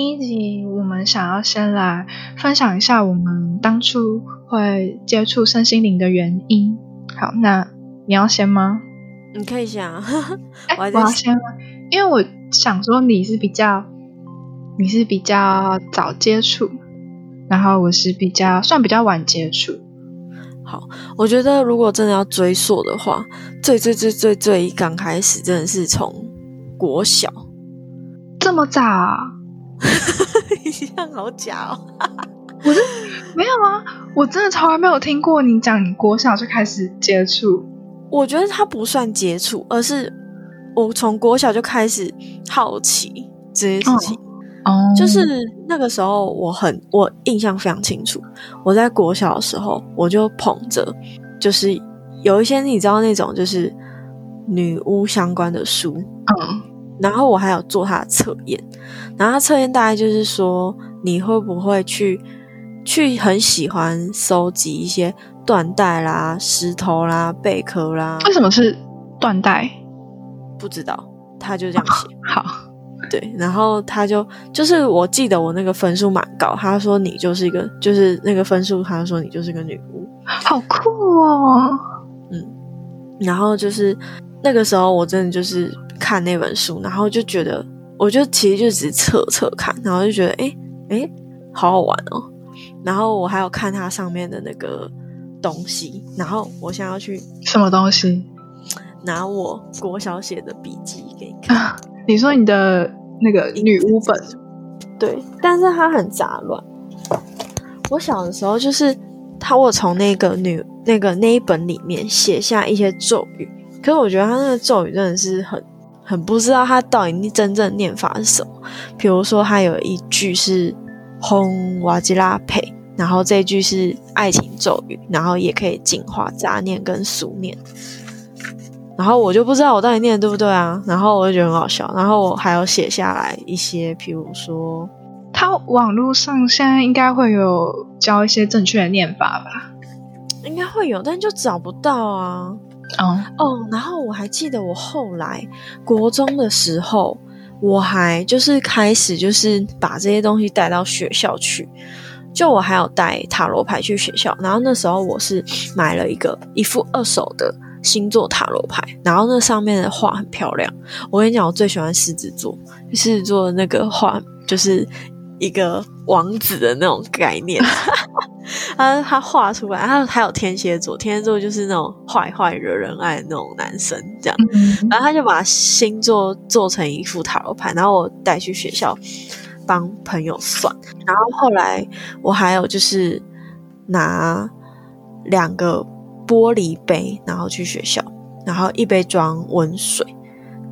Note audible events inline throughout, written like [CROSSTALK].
第一集，我们想要先来分享一下我们当初会接触身心灵的原因。好，那你要先吗？你可以先啊。[LAUGHS] 我要先吗？因为我想说你是比较，你是比较早接触，然后我是比较算比较晚接触。好，我觉得如果真的要追溯的话，最最最最最刚开始真的是从国小，这么早。[LAUGHS] 一样好假哦！我是没有啊，我真的从来没有听过你讲你国小就开始接触。我觉得它不算接触，而是我从国小就开始好奇这些事情。哦，就是那个时候，我很我印象非常清楚。我在国小的时候，我就捧着，就是有一些你知道那种就是女巫相关的书，嗯。然后我还有做他的测验，然后测验大概就是说你会不会去去很喜欢收集一些缎带啦、石头啦、贝壳啦？为什么是缎带？不知道，他就这样写。好，对，然后他就就是我记得我那个分数蛮高，他说你就是一个就是那个分数，他说你就是个女巫，好酷哦。嗯，然后就是那个时候我真的就是。看那本书，然后就觉得，我就其实就只是侧侧看，然后就觉得，哎哎，好好玩哦。然后我还有看它上面的那个东西，然后我现在要去什么东西？拿我国小写的笔记给你看。你说你的那个女巫本？对，但是它很杂乱。我小的时候就是他，我从那个女那个那一本里面写下一些咒语，可是我觉得他那个咒语真的是很。很不知道他到底真正念法是什么。比如说，他有一句是“轰瓦吉拉佩”，然后这句是爱情咒语，然后也可以净化杂念跟俗念。然后我就不知道我到底念的对不对啊。然后我就觉得很好笑。然后我还有写下来一些，譬如说，他网络上现在应该会有教一些正确的念法吧？应该会有，但就找不到啊。哦哦，然后我还记得我后来国中的时候，我还就是开始就是把这些东西带到学校去，就我还有带塔罗牌去学校，然后那时候我是买了一个一副二手的星座塔罗牌，然后那上面的画很漂亮。我跟你讲，我最喜欢狮子座，狮子座的那个画就是一个王子的那种概念。[LAUGHS] [LAUGHS] 他他画出来，他还有天蝎座，天蝎座就是那种坏坏惹人爱的那种男生，这样。然后他就把星座做成一副塔罗牌，然后我带去学校帮朋友算。然后后来我还有就是拿两个玻璃杯，然后去学校，然后一杯装温水，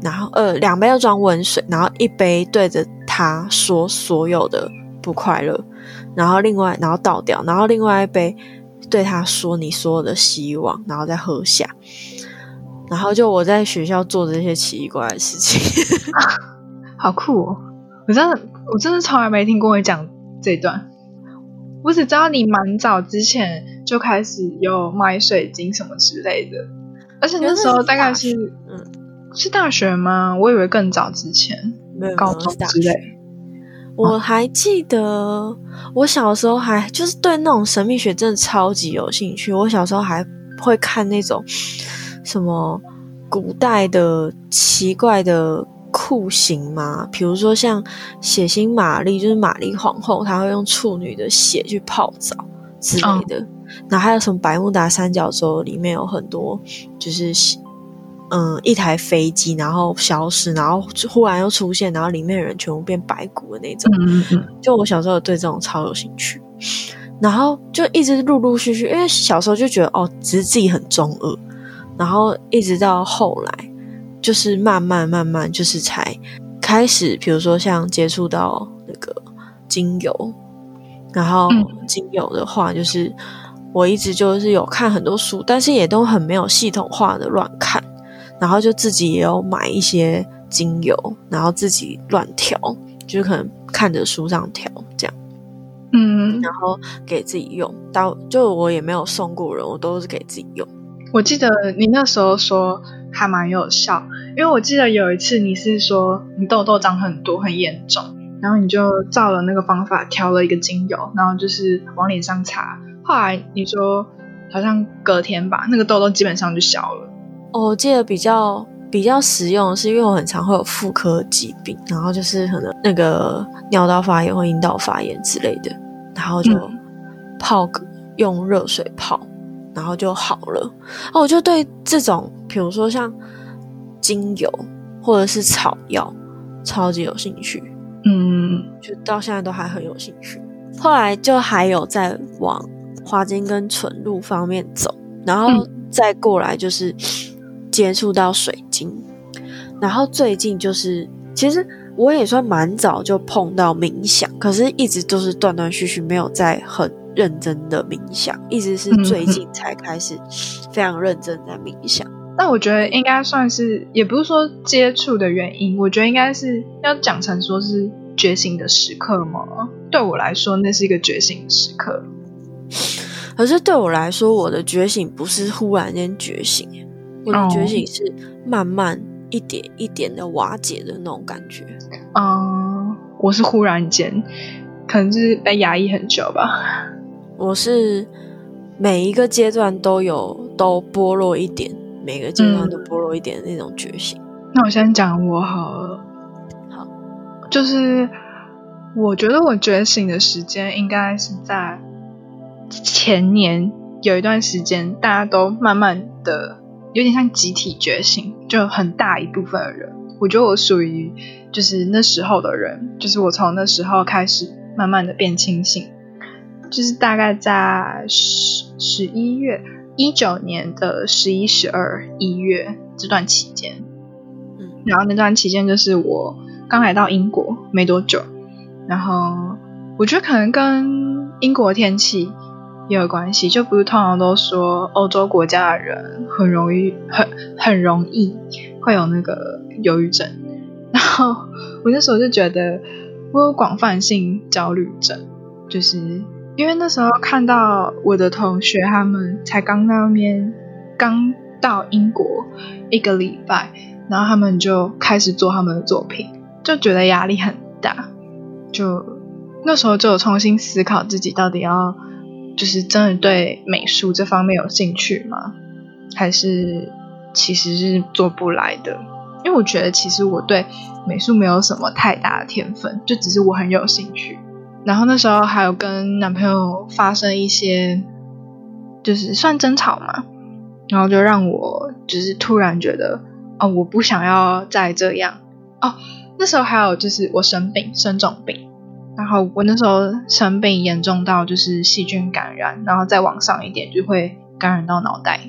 然后呃两杯要装温水，然后一杯对着他说所有的不快乐。然后另外，然后倒掉，然后另外一杯对他说：“你所有的希望，然后再喝下。”然后就我在学校做这些奇奇怪怪的事情，[LAUGHS] 好酷哦！我真的，我真的从来没听过你讲这段。我只知道你蛮早之前就开始有买水晶什么之类的，而且那时候大概是嗯，是大学吗？我以为更早之前，没有高中之类。我还记得，我小时候还就是对那种神秘学真的超级有兴趣。我小时候还会看那种什么古代的奇怪的酷刑嘛，比如说像血腥玛丽，就是玛丽皇后，她会用处女的血去泡澡之类的。然后还有什么百慕达三角洲里面有很多就是。嗯，一台飞机，然后消失，然后忽然又出现，然后里面的人全部变白骨的那种。嗯嗯就我小时候对这种超有兴趣，然后就一直陆陆续续，因为小时候就觉得哦，只是自己很中二，然后一直到后来，就是慢慢慢慢，就是才开始，比如说像接触到那个精油，然后精油的话，就是我一直就是有看很多书，但是也都很没有系统化的乱看，然后就自己也有买一些精油，然后自己乱调，就是可能看着书上调这样，嗯，然后给自己用。到就我也没有送过人，我都是给自己用。我记得你那时候说还蛮有效，因为我记得有一次你是说你痘痘长很多很严重，然后你就照了那个方法调了一个精油，然后就是往脸上擦。后来你说好像隔天吧，那个痘痘基本上就消了。哦，我记得比较比较实用，是因为我很常会有妇科疾病，然后就是可能那个尿道发炎或阴道发炎之类的，然后就泡个用热水泡。然后就好了。哦，我就对这种，比如说像精油或者是草药，超级有兴趣。嗯，就到现在都还很有兴趣。后来就还有在往花精跟纯露方面走，然后再过来就是接触到水晶。然后最近就是，其实我也算蛮早就碰到冥想，可是一直都是断断续续，没有在很。认真的冥想，一直是最近才开始非常认真在冥想。那我觉得应该算是，也不是说接触的原因，我觉得应该是要讲成说是觉醒的时刻嘛。对我来说，那是一个觉醒的时刻。可是对我来说，我的觉醒不是忽然间觉醒，我的觉醒是慢慢一点一点的瓦解的那种感觉。嗯，我是忽然间，可能是被压抑很久吧。我是每一个阶段都有都剥落一点，每个阶段都剥落一点的那种觉醒。那我先讲我好了，好，就是我觉得我觉醒的时间应该是在前年有一段时间，大家都慢慢的有点像集体觉醒，就很大一部分的人。我觉得我属于就是那时候的人，就是我从那时候开始慢慢的变清醒。就是大概在十十一月一九年的十一、十二、一月这段期间，嗯，然后那段期间就是我刚来到英国没多久，然后我觉得可能跟英国天气也有关系，就不是通常都说欧洲国家的人很容易很很容易会有那个忧郁症，然后我那时候就觉得我有广泛性焦虑症，就是。因为那时候看到我的同学，他们才刚那边刚到英国一个礼拜，然后他们就开始做他们的作品，就觉得压力很大。就那时候就有重新思考自己到底要就是真的对美术这方面有兴趣吗？还是其实是做不来的？因为我觉得其实我对美术没有什么太大的天分，就只是我很有兴趣。然后那时候还有跟男朋友发生一些，就是算争吵嘛，然后就让我就是突然觉得，哦，我不想要再这样。哦，那时候还有就是我生病，生重病，然后我那时候生病严重到就是细菌感染，然后再往上一点就会感染到脑袋，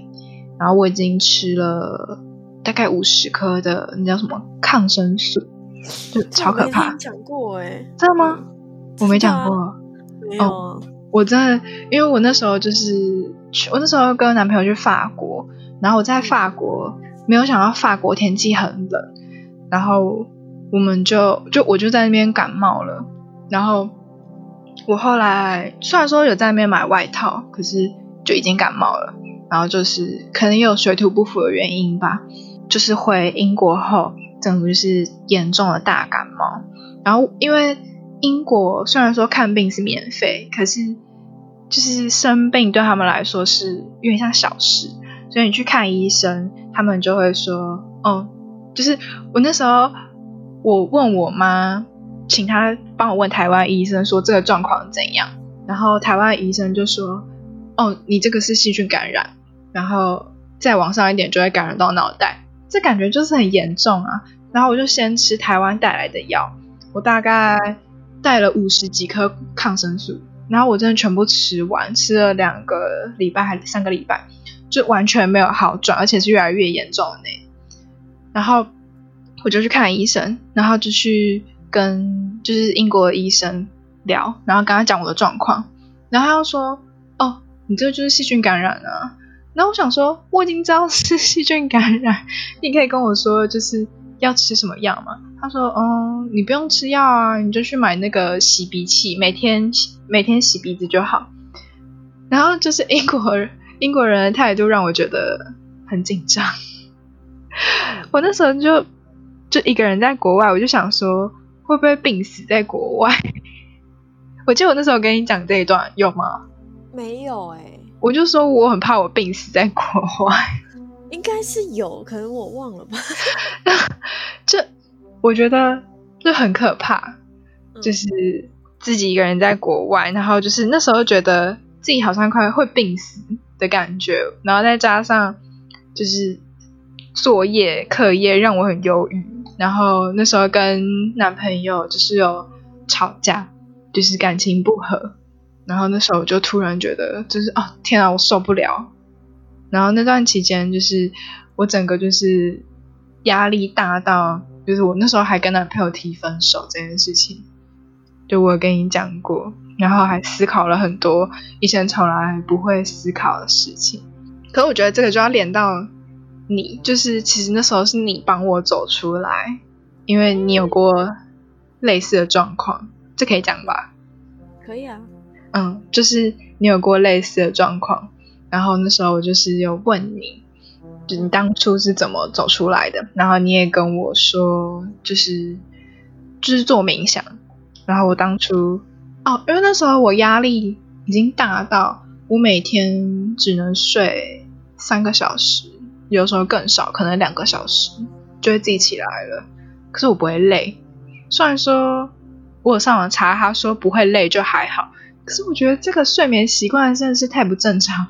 然后我已经吃了大概五十颗的那叫什么抗生素，就超可怕。讲过哎，真的吗？我没讲过，没有。我真的，因为我那时候就是去，我那时候跟男朋友去法国，然后我在法国没有想到法国天气很冷，然后我们就就我就在那边感冒了，然后我后来虽然说有在那边买外套，可是就已经感冒了，然后就是可能有水土不服的原因吧，就是回英国后，整个就是严重的大感冒，然后因为。英国虽然说看病是免费，可是就是生病对他们来说是有点像小事，所以你去看医生，他们就会说：“哦，就是我那时候我问我妈，请他帮我问台湾医生说这个状况怎样，然后台湾医生就说：哦，你这个是细菌感染，然后再往上一点就会感染到脑袋，这感觉就是很严重啊。然后我就先吃台湾带来的药，我大概。带了五十几颗抗生素，然后我真的全部吃完，吃了两个礼拜还是三个礼拜，就完全没有好转，而且是越来越严重的那。然后我就去看医生，然后就去跟就是英国的医生聊，然后跟他讲我的状况，然后他又说：“哦，你这就是细菌感染啊。”然后我想说，我已经知道是细菌感染，你可以跟我说就是要吃什么药吗？他说：“嗯，你不用吃药啊，你就去买那个洗鼻器，每天每天洗鼻子就好。”然后就是英国英国人的态度让我觉得很紧张。[LAUGHS] 我那时候就就一个人在国外，我就想说会不会病死在国外？[LAUGHS] 我记得我那时候跟你讲这一段有吗？没有哎，我就说我很怕我病死在国外。[LAUGHS] 应该是有可能我忘了吧？[LAUGHS] 这我觉得就很可怕，就是自己一个人在国外，然后就是那时候觉得自己好像快会病死的感觉，然后再加上就是作业课业让我很忧郁，然后那时候跟男朋友就是有吵架，就是感情不和，然后那时候我就突然觉得就是哦天啊，我受不了。然后那段期间，就是我整个就是压力大到，就是我那时候还跟男朋友提分手这件事情，就我跟你讲过，然后还思考了很多以前从来不会思考的事情。可我觉得这个就要连到你，就是其实那时候是你帮我走出来，因为你有过类似的状况，这可以讲吧？可以啊。嗯，就是你有过类似的状况。然后那时候我就是有问你，就你当初是怎么走出来的？然后你也跟我说，就是就是做冥想。然后我当初哦，因为那时候我压力已经大到我每天只能睡三个小时，有时候更少，可能两个小时就会自己起来了。可是我不会累，虽然说我有上网查，他说不会累就还好。可是我觉得这个睡眠习惯真的是太不正常。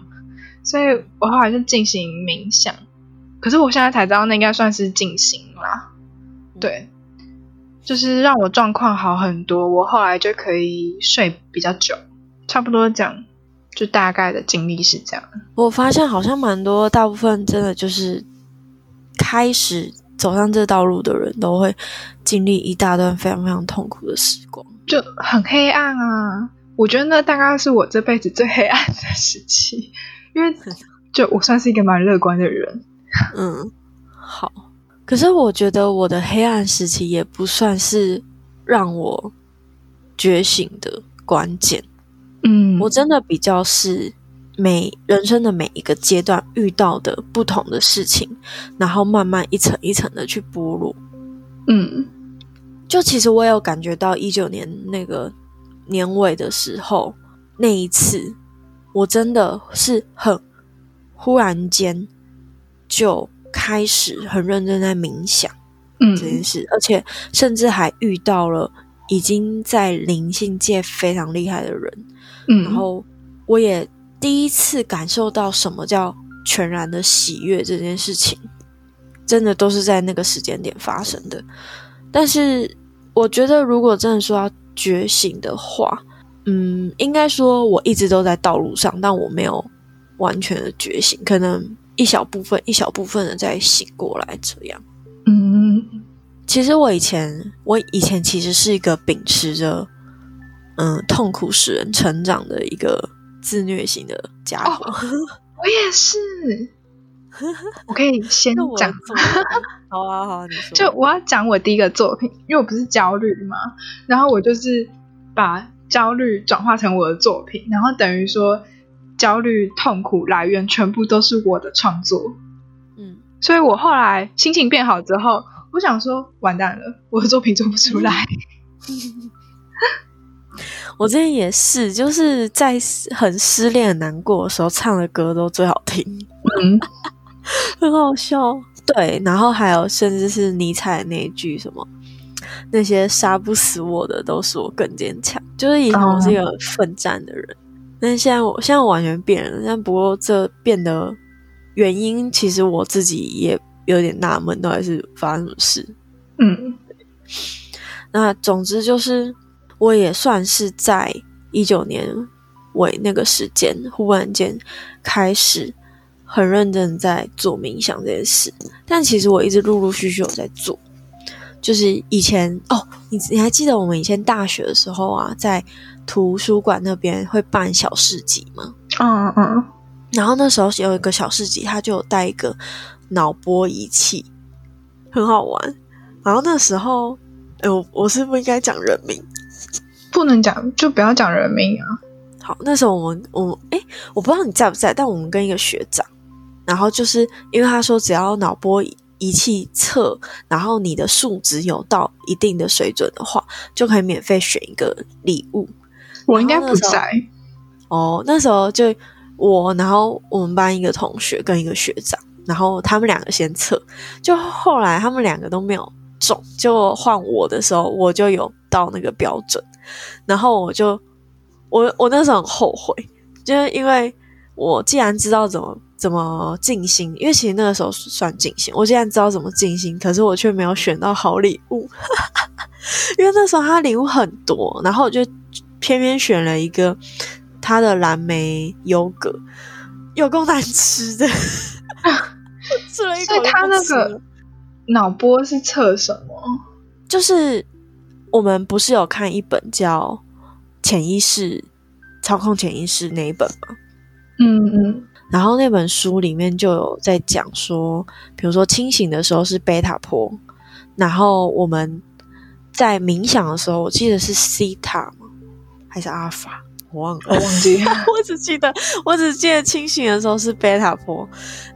所以我后来就进行冥想，可是我现在才知道那应该算是进行啦。对，就是让我状况好很多，我后来就可以睡比较久。差不多讲，就大概的经历是这样。我发现好像蛮多，大部分真的就是开始走上这道路的人都会经历一大段非常非常痛苦的时光，就很黑暗啊。我觉得那大概是我这辈子最黑暗的时期。因为 [LAUGHS] 就我算是一个蛮乐观的人，嗯，好。可是我觉得我的黑暗时期也不算是让我觉醒的关键，嗯，我真的比较是每人生的每一个阶段遇到的不同的事情，然后慢慢一层一层的去剥落，嗯。就其实我有感觉到一九年那个年尾的时候那一次。我真的是很忽然间就开始很认真在冥想，嗯，这件事，而且甚至还遇到了已经在灵性界非常厉害的人，嗯，然后我也第一次感受到什么叫全然的喜悦这件事情，真的都是在那个时间点发生的。但是我觉得，如果真的说要觉醒的话，嗯，应该说我一直都在道路上，但我没有完全的觉醒，可能一小部分、一小部分的在醒过来。这样，嗯，其实我以前，我以前其实是一个秉持着嗯痛苦使人成长的一个自虐型的家伙。我也是，[LAUGHS] 我可以先讲，[LAUGHS] 好啊，好，你说。就我要讲我第一个作品，因为我不是焦虑嘛，然后我就是把。焦虑转化成我的作品，然后等于说焦虑痛苦来源全部都是我的创作。嗯，所以我后来心情变好之后，我想说完蛋了，我的作品做不出来。[LAUGHS] 我之前也是，就是在很失恋、难过的时候唱的歌都最好听，嗯，[LAUGHS] 很好笑。对，然后还有甚至是尼采那一句什么。那些杀不死我的，都是我更坚强。就是以前我是一个奋战的人，但现在我现在完全变了。但不过这变得原因，其实我自己也有点纳闷，到底是发生什么事。嗯，那总之就是，我也算是在一九年尾那个时间，忽然间开始很认真在做冥想这件事。但其实我一直陆陆续续有在做。就是以前哦，你你还记得我们以前大学的时候啊，在图书馆那边会办小市集吗？嗯嗯，然后那时候有一个小市集，他就有带一个脑波仪器，很好玩。然后那时候，哎，我我是不应该讲人名，不能讲，就不要讲人名啊。好，那时候我们我哎，我不知道你在不在，但我们跟一个学长，然后就是因为他说只要脑波仪器测，然后你的数值有到一定的水准的话，就可以免费选一个礼物。我应该不在哦，那时候就我，然后我们班一个同学跟一个学长，然后他们两个先测，就后来他们两个都没有中，就换我的时候，我就有到那个标准，然后我就我我那时候很后悔，就是因为我既然知道怎么怎么静心，因为其实那个时候算静心，我既然知道怎么静心，可是我却没有选到好礼物，[LAUGHS] 因为那时候他礼物很多，然后我就。偏偏选了一个他的蓝莓优格，有够难吃的，[LAUGHS] [LAUGHS] 吃了一口。所以他那个脑波是测什么？就是我们不是有看一本叫《潜意识操控潜意识》那一本吗？嗯嗯。然后那本书里面就有在讲说，比如说清醒的时候是贝塔波，然后我们在冥想的时候，我记得是西塔吗。还是阿尔法，我忘了，我忘记，[LAUGHS] 我只记得，我只记得清醒的时候是贝塔波，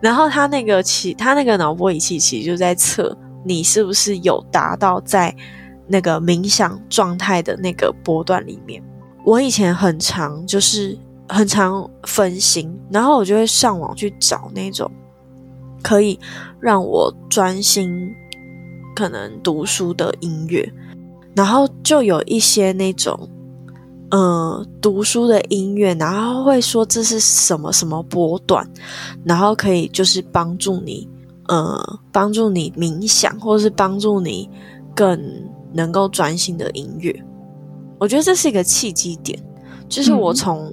然后他那个其他那个脑波仪器其实就在测你是不是有达到在那个冥想状态的那个波段里面。我以前很常就是很常分心，然后我就会上网去找那种可以让我专心可能读书的音乐，然后就有一些那种。嗯，读书的音乐，然后会说这是什么什么波段，然后可以就是帮助你，呃，帮助你冥想，或者是帮助你更能够专心的音乐。我觉得这是一个契机点，就是我从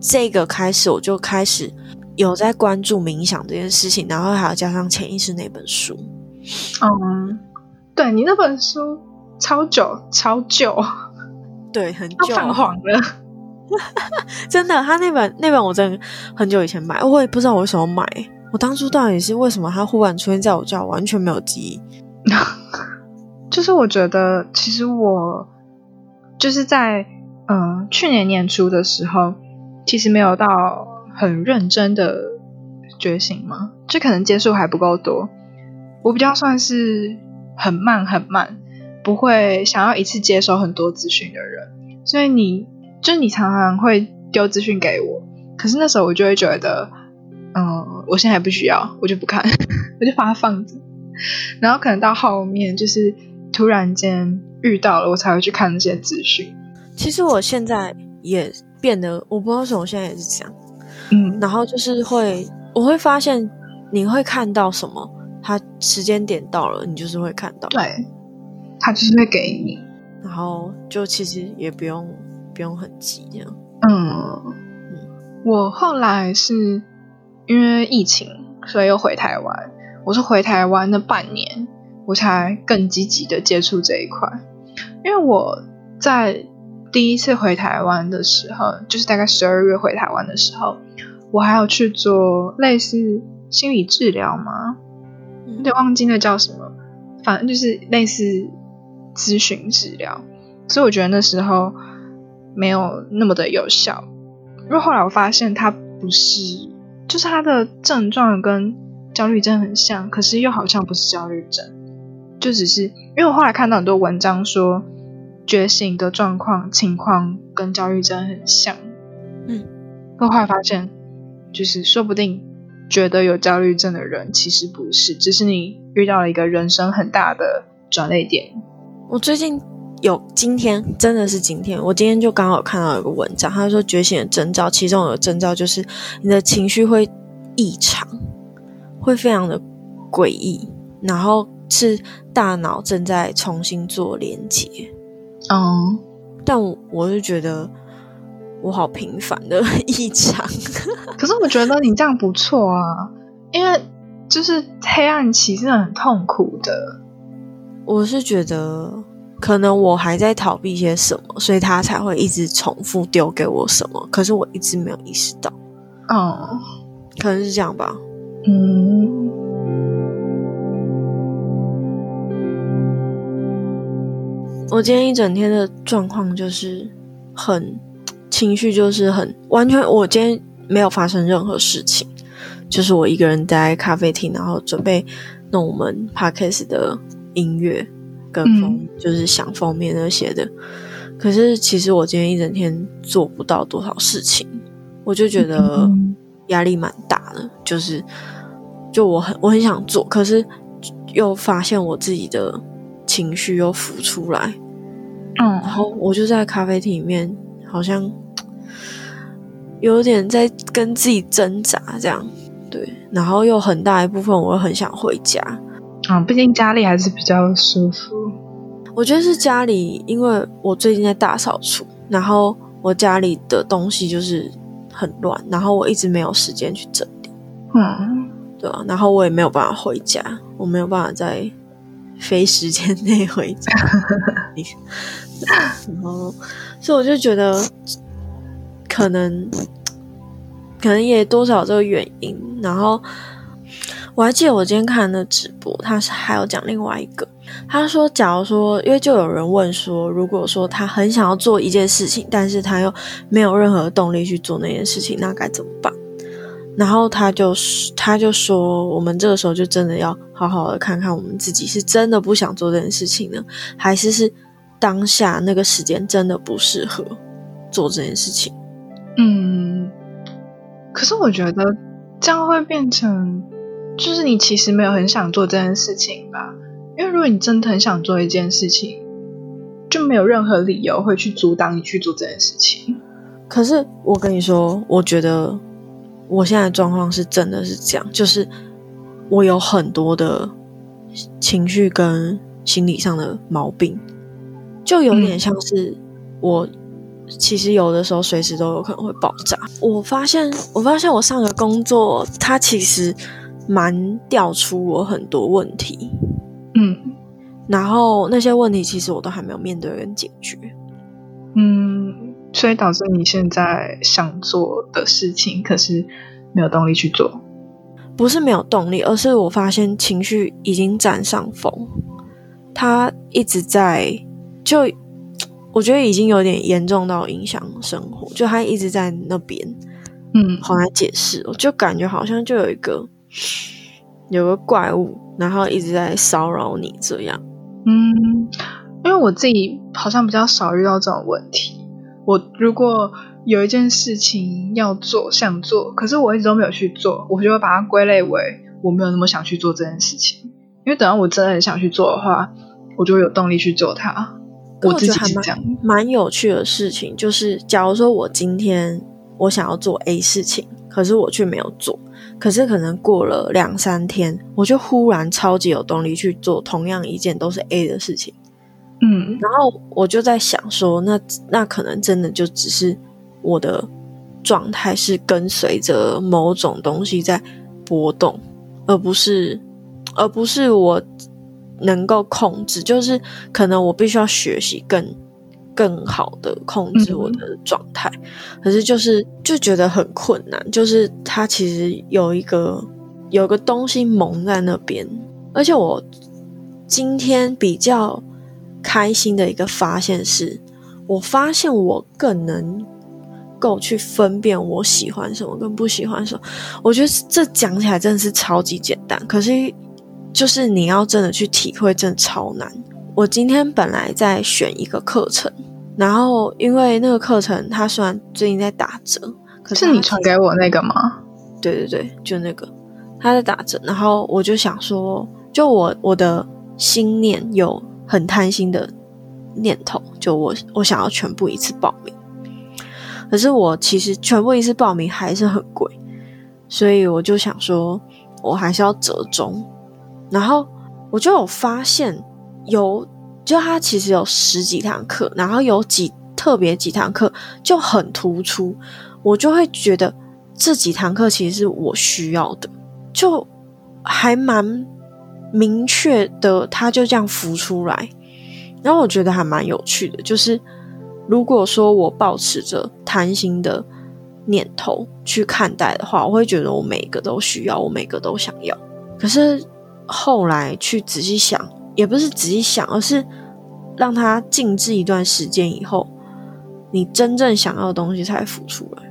这个开始，我就开始有在关注冥想这件事情，然后还要加上潜意识那本书。嗯，对你那本书超久，超久。对，很久泛黄了，[LAUGHS] 真的。他那本那本我真的很久以前买，我也不知道我为什么买。我当初到底是为什么他忽然出现在我家，完全没有记忆。[LAUGHS] 就是我觉得，其实我就是在嗯去年年初的时候，其实没有到很认真的觉醒嘛，就可能接触还不够多。我比较算是很慢很慢。不会想要一次接收很多资讯的人，所以你就是你常常会丢资讯给我，可是那时候我就会觉得，嗯，我现在不需要，我就不看，[LAUGHS] 我就把它放着。然后可能到后面就是突然间遇到了，我才会去看那些资讯。其实我现在也变得，我不知道为什么，我现在也是这样。嗯，然后就是会，我会发现你会看到什么，它时间点到了，你就是会看到。对。他就是会给你，然后就其实也不用不用很急这样。嗯，我后来是因为疫情，所以又回台湾。我是回台湾那半年，我才更积极的接触这一块。因为我在第一次回台湾的时候，就是大概十二月回台湾的时候，我还要去做类似心理治疗吗？有点忘记那叫什么，反正就是类似。咨询治疗，所以我觉得那时候没有那么的有效。因为后来我发现他不是，就是他的症状跟焦虑症很像，可是又好像不是焦虑症，就只是因为我后来看到很多文章说觉醒的状况情况跟焦虑症很像，嗯，我后来发现就是说不定觉得有焦虑症的人其实不是，只是你遇到了一个人生很大的转捩点。我最近有今天真的是今天，我今天就刚好看到有个文章，他说觉醒的征兆，其中有征兆就是你的情绪会异常，会非常的诡异，然后是大脑正在重新做连接。嗯，但我就觉得我好平凡的异常，[LAUGHS] 可是我觉得你这样不错啊，因为就是黑暗期是很痛苦的。我是觉得可能我还在逃避些什么，所以他才会一直重复丢给我什么，可是我一直没有意识到，哦，可能是这样吧。嗯，我今天一整天的状况就是很情绪，就是很完全。我今天没有发生任何事情，就是我一个人待在咖啡厅，然后准备弄我们 podcast 的音乐跟封，就是想封面那些的。可是其实我今天一整天做不到多少事情，我就觉得压力蛮大的。就是就我很我很想做，可是又发现我自己的。情绪又浮出来，嗯，然后我就在咖啡厅里面，好像 [TSK] 有点在跟自己挣扎，这样对，然后又很大一部分，我又很想回家，嗯，毕竟家里还是比较舒服。我觉得是家里，因为我最近在大扫除，然后我家里的东西就是很乱，然后我一直没有时间去整理，嗯，对啊，然后我也没有办法回家，我没有办法在。非时间内回家，然后，所以我就觉得，可能，可能也多少这个原因。然后，我还记得我今天看的直播，他是还有讲另外一个，他说，假如说，因为就有人问说，如果说他很想要做一件事情，但是他又没有任何动力去做那件事情，那该怎么办？然后他就他就说，我们这个时候就真的要好好的看看我们自己是真的不想做这件事情呢，还是是当下那个时间真的不适合做这件事情。嗯，可是我觉得这样会变成，就是你其实没有很想做这件事情吧？因为如果你真的很想做一件事情，就没有任何理由会去阻挡你去做这件事情。可是我跟你说，我觉得。我现在状况是真的是这样，就是我有很多的情绪跟心理上的毛病，就有点像是我其实有的时候随时都有可能会爆炸。我发现，我发现我上个工作，它其实蛮调出我很多问题，嗯，然后那些问题其实我都还没有面对跟解决，嗯。所以导致你现在想做的事情，可是没有动力去做。不是没有动力，而是我发现情绪已经占上风，他一直在，就我觉得已经有点严重到影响生活，就他一直在那边，嗯，好难解释，我就感觉好像就有一个有个怪物，然后一直在骚扰你这样。嗯，因为我自己好像比较少遇到这种问题。我如果有一件事情要做，想做，可是我一直都没有去做，我就会把它归类为我没有那么想去做这件事情。因为等到我真的很想去做的话，我就会有动力去做它。我自己是这样。蛮有趣的事情就是，假如说我今天我想要做 A 事情，可是我却没有做，可是可能过了两三天，我就忽然超级有动力去做同样一件都是 A 的事情。嗯，然后我就在想说，那那可能真的就只是我的状态是跟随着某种东西在波动，而不是而不是我能够控制。就是可能我必须要学习更更好的控制我的状态，可是就是就觉得很困难。就是它其实有一个有个东西蒙在那边，而且我今天比较。开心的一个发现是，我发现我更能够去分辨我喜欢什么跟不喜欢什么。我觉得这讲起来真的是超级简单，可是就是你要真的去体会，真的超难。我今天本来在选一个课程，然后因为那个课程它虽然最近在打折，可是你传给我那个吗？对对对，就那个它在打折，然后我就想说，就我我的心念有。很贪心的念头，就我我想要全部一次报名，可是我其实全部一次报名还是很贵，所以我就想说，我还是要折中。然后我就有发现，有就他其实有十几堂课，然后有几特别几堂课就很突出，我就会觉得这几堂课其实是我需要的，就还蛮。明确的，它就这样浮出来，然后我觉得还蛮有趣的，就是如果说我保持着贪心的念头去看待的话，我会觉得我每个都需要，我每个都想要。可是后来去仔细想，也不是仔细想，而是让它静置一段时间以后，你真正想要的东西才浮出来。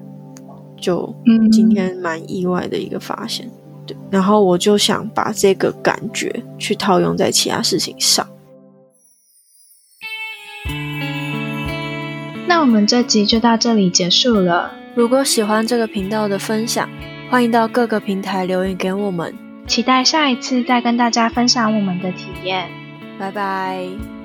就今天蛮意外的一个发现，对。然后我就想把这个感觉去套用在其他事情上。那我们这集就到这里结束了。如果喜欢这个频道的分享，欢迎到各个平台留言给我们。期待下一次再跟大家分享我们的体验。拜拜。